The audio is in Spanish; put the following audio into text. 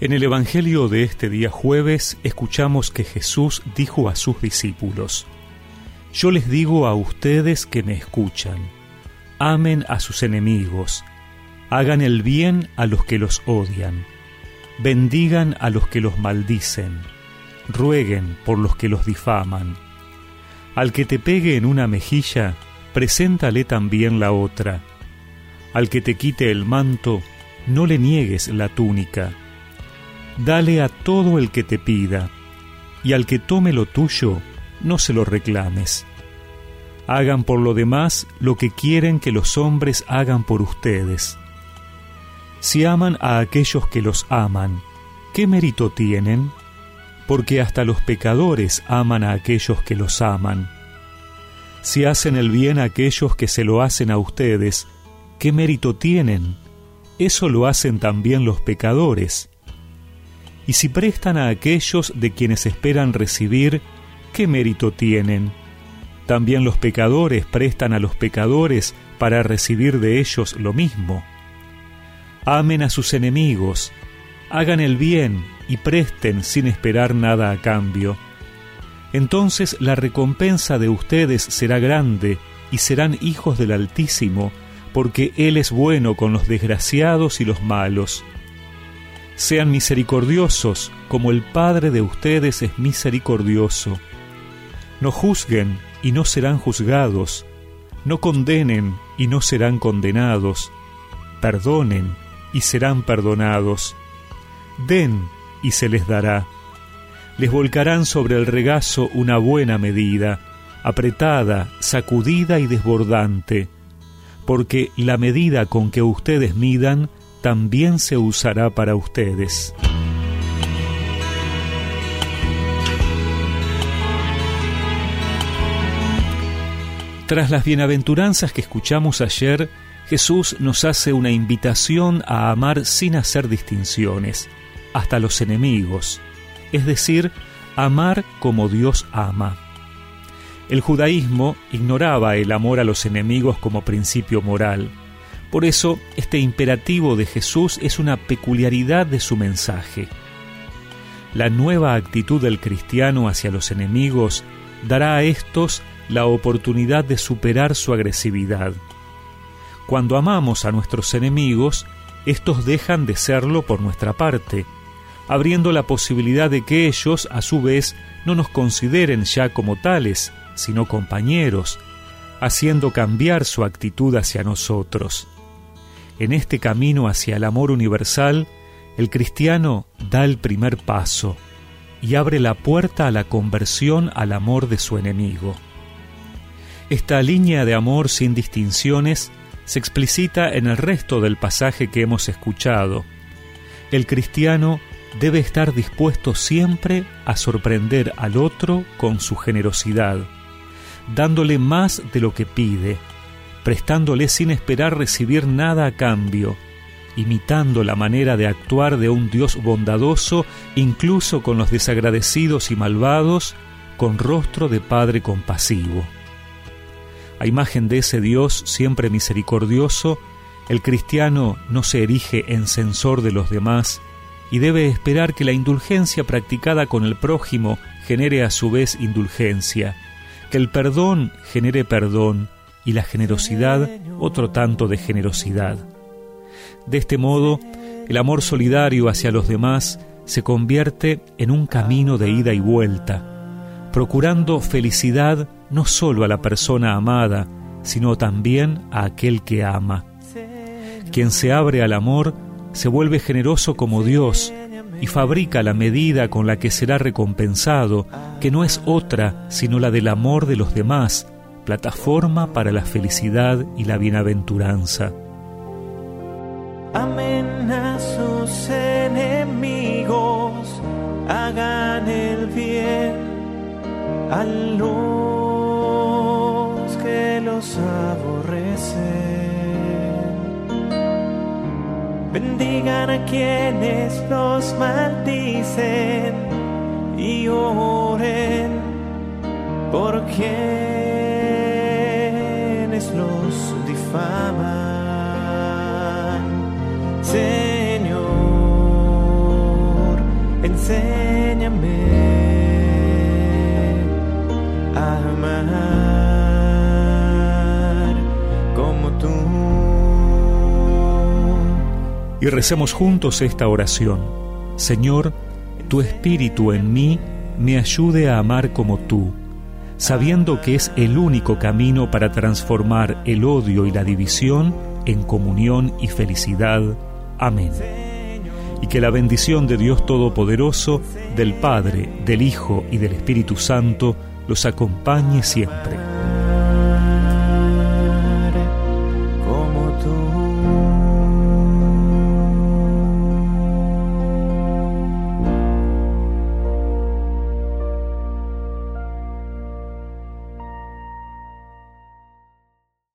En el Evangelio de este día jueves escuchamos que Jesús dijo a sus discípulos, Yo les digo a ustedes que me escuchan, amen a sus enemigos, hagan el bien a los que los odian, bendigan a los que los maldicen, rueguen por los que los difaman. Al que te pegue en una mejilla, preséntale también la otra. Al que te quite el manto, no le niegues la túnica dale a todo el que te pida, y al que tome lo tuyo, no se lo reclames. Hagan por lo demás lo que quieren que los hombres hagan por ustedes. Si aman a aquellos que los aman, ¿qué mérito tienen? Porque hasta los pecadores aman a aquellos que los aman. Si hacen el bien a aquellos que se lo hacen a ustedes, ¿qué mérito tienen? Eso lo hacen también los pecadores y si prestan a aquellos de quienes esperan recibir, ¿qué mérito tienen? También los pecadores prestan a los pecadores para recibir de ellos lo mismo. Amen a sus enemigos, hagan el bien y presten sin esperar nada a cambio. Entonces la recompensa de ustedes será grande y serán hijos del Altísimo, porque Él es bueno con los desgraciados y los malos. Sean misericordiosos, como el Padre de ustedes es misericordioso. No juzguen y no serán juzgados. No condenen y no serán condenados. Perdonen y serán perdonados. Den y se les dará. Les volcarán sobre el regazo una buena medida, apretada, sacudida y desbordante, porque la medida con que ustedes midan también se usará para ustedes. Tras las bienaventuranzas que escuchamos ayer, Jesús nos hace una invitación a amar sin hacer distinciones, hasta los enemigos, es decir, amar como Dios ama. El judaísmo ignoraba el amor a los enemigos como principio moral, por eso, este imperativo de Jesús es una peculiaridad de su mensaje. La nueva actitud del cristiano hacia los enemigos dará a estos la oportunidad de superar su agresividad. Cuando amamos a nuestros enemigos, estos dejan de serlo por nuestra parte, abriendo la posibilidad de que ellos, a su vez, no nos consideren ya como tales, sino compañeros, haciendo cambiar su actitud hacia nosotros. En este camino hacia el amor universal, el cristiano da el primer paso y abre la puerta a la conversión al amor de su enemigo. Esta línea de amor sin distinciones se explicita en el resto del pasaje que hemos escuchado. El cristiano debe estar dispuesto siempre a sorprender al otro con su generosidad, dándole más de lo que pide, prestándole sin esperar recibir nada a cambio, imitando la manera de actuar de un Dios bondadoso, incluso con los desagradecidos y malvados, con rostro de Padre compasivo. A imagen de ese Dios siempre misericordioso, el cristiano no se erige en censor de los demás y debe esperar que la indulgencia practicada con el prójimo genere a su vez indulgencia, que el perdón genere perdón, y la generosidad otro tanto de generosidad. De este modo, el amor solidario hacia los demás se convierte en un camino de ida y vuelta, procurando felicidad no solo a la persona amada, sino también a aquel que ama. Quien se abre al amor se vuelve generoso como Dios y fabrica la medida con la que será recompensado, que no es otra sino la del amor de los demás, plataforma para la felicidad y la bienaventuranza. Amen a sus enemigos, hagan el bien a los que los aborrecen. Bendigan a quienes los maldicen y oren por Señor. enséñame a amar como tú. Y recemos juntos esta oración. Señor, tu espíritu en mí me ayude a amar como tú, sabiendo que es el único camino para transformar el odio y la división en comunión y felicidad. Amén. Y que la bendición de Dios Todopoderoso, del Padre, del Hijo y del Espíritu Santo los acompañe siempre.